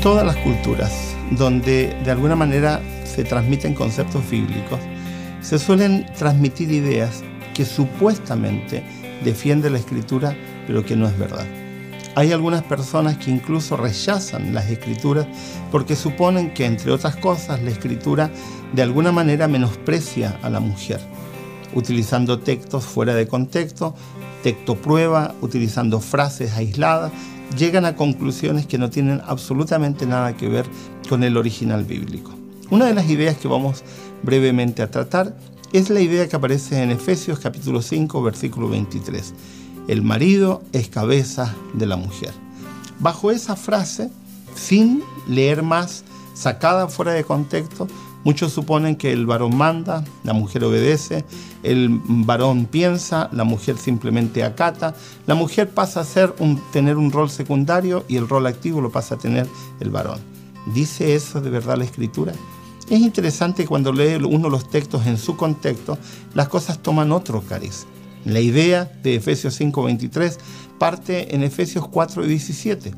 todas las culturas donde de alguna manera se transmiten conceptos bíblicos, se suelen transmitir ideas que supuestamente defienden la escritura, pero que no es verdad. Hay algunas personas que incluso rechazan las escrituras porque suponen que, entre otras cosas, la escritura de alguna manera menosprecia a la mujer, utilizando textos fuera de contexto, texto prueba, utilizando frases aisladas, llegan a conclusiones que no tienen absolutamente nada que ver con el original bíblico. Una de las ideas que vamos brevemente a tratar es la idea que aparece en Efesios capítulo 5 versículo 23 el marido es cabeza de la mujer. Bajo esa frase, sin leer más, sacada fuera de contexto, muchos suponen que el varón manda, la mujer obedece, el varón piensa, la mujer simplemente acata, la mujer pasa a ser tener un rol secundario y el rol activo lo pasa a tener el varón. ¿Dice eso de verdad la escritura? Es interesante cuando lee uno los textos en su contexto, las cosas toman otro cariz. La idea de Efesios 5:23 parte en Efesios 4:17,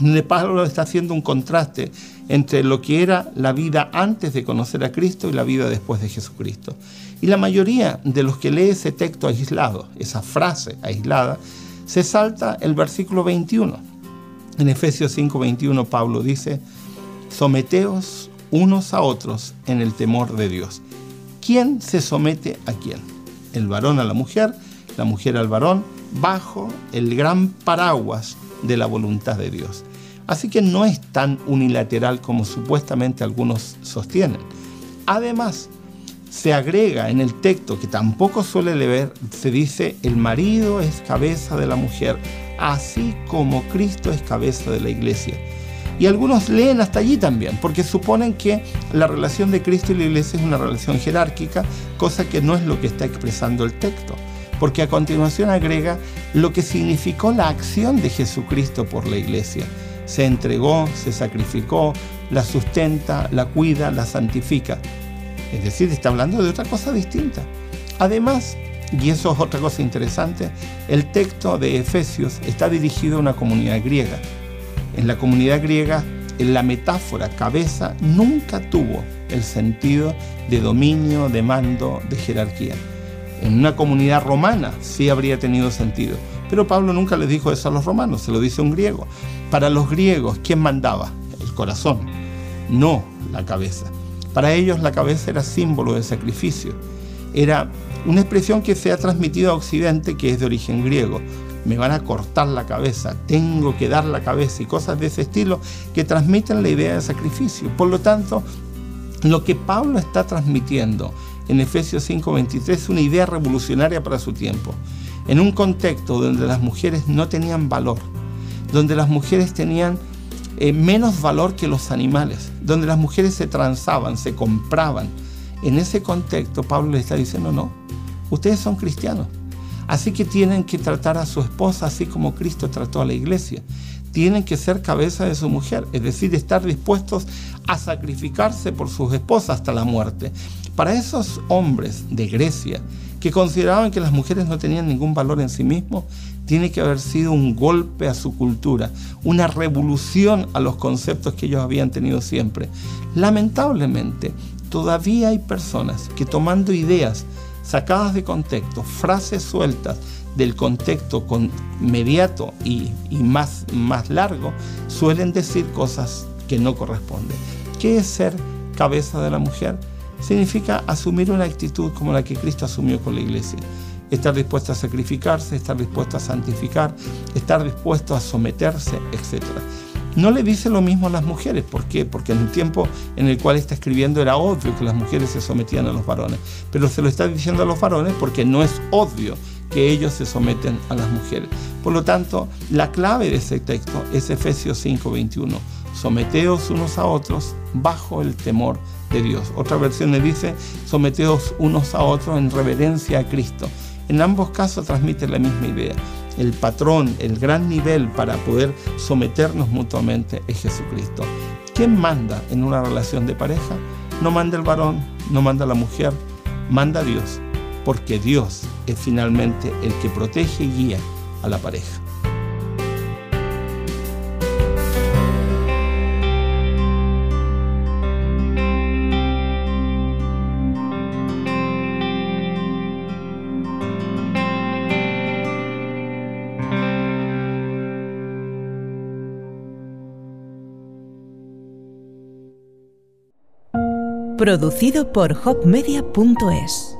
donde Pablo está haciendo un contraste entre lo que era la vida antes de conocer a Cristo y la vida después de Jesucristo. Y la mayoría de los que lee ese texto aislado, esa frase aislada, se salta el versículo 21. En Efesios 5:21 Pablo dice, someteos unos a otros en el temor de Dios. ¿Quién se somete a quién? el varón a la mujer, la mujer al varón, bajo el gran paraguas de la voluntad de Dios. Así que no es tan unilateral como supuestamente algunos sostienen. Además, se agrega en el texto que tampoco suele leer, se dice, el marido es cabeza de la mujer, así como Cristo es cabeza de la iglesia. Y algunos leen hasta allí también, porque suponen que la relación de Cristo y la iglesia es una relación jerárquica, cosa que no es lo que está expresando el texto. Porque a continuación agrega lo que significó la acción de Jesucristo por la iglesia. Se entregó, se sacrificó, la sustenta, la cuida, la santifica. Es decir, está hablando de otra cosa distinta. Además, y eso es otra cosa interesante, el texto de Efesios está dirigido a una comunidad griega en la comunidad griega, la metáfora cabeza nunca tuvo el sentido de dominio, de mando, de jerarquía. En una comunidad romana sí habría tenido sentido, pero Pablo nunca le dijo eso a los romanos, se lo dice un griego. Para los griegos, ¿quién mandaba? El corazón, no la cabeza. Para ellos la cabeza era símbolo de sacrificio. Era una expresión que se ha transmitido a Occidente que es de origen griego me van a cortar la cabeza, tengo que dar la cabeza y cosas de ese estilo que transmiten la idea de sacrificio. Por lo tanto, lo que Pablo está transmitiendo en Efesios 5:23 es una idea revolucionaria para su tiempo, en un contexto donde las mujeres no tenían valor, donde las mujeres tenían eh, menos valor que los animales, donde las mujeres se transaban, se compraban. En ese contexto Pablo le está diciendo, no, ustedes son cristianos, Así que tienen que tratar a su esposa así como Cristo trató a la iglesia. Tienen que ser cabeza de su mujer, es decir, estar dispuestos a sacrificarse por sus esposas hasta la muerte. Para esos hombres de Grecia que consideraban que las mujeres no tenían ningún valor en sí mismos, tiene que haber sido un golpe a su cultura, una revolución a los conceptos que ellos habían tenido siempre. Lamentablemente, todavía hay personas que tomando ideas sacadas de contexto, frases sueltas del contexto con inmediato y, más, más largo, suelen decir cosas que no corresponden. ¿Qué es ser cabeza de la mujer? Significa asumir una actitud como la que Cristo asumió con la iglesia. Estar dispuesto a sacrificarse, estar dispuesto a santificar, estar dispuesto a someterse, etc. No le dice lo mismo a las mujeres. ¿Por qué? Porque en el tiempo en el cual está escribiendo era obvio que las mujeres se sometían a los varones. Pero se lo está diciendo a los varones porque no es obvio que ellos se someten a las mujeres. Por lo tanto, la clave de ese texto es Efesios 5:21. Someteos unos a otros bajo el temor de Dios. Otra versión le dice, someteos unos a otros en reverencia a Cristo. En ambos casos transmite la misma idea el patrón, el gran nivel para poder someternos mutuamente es Jesucristo. ¿Quién manda en una relación de pareja? No manda el varón, no manda la mujer, manda Dios, porque Dios es finalmente el que protege y guía a la pareja. Producido por hopmedia.es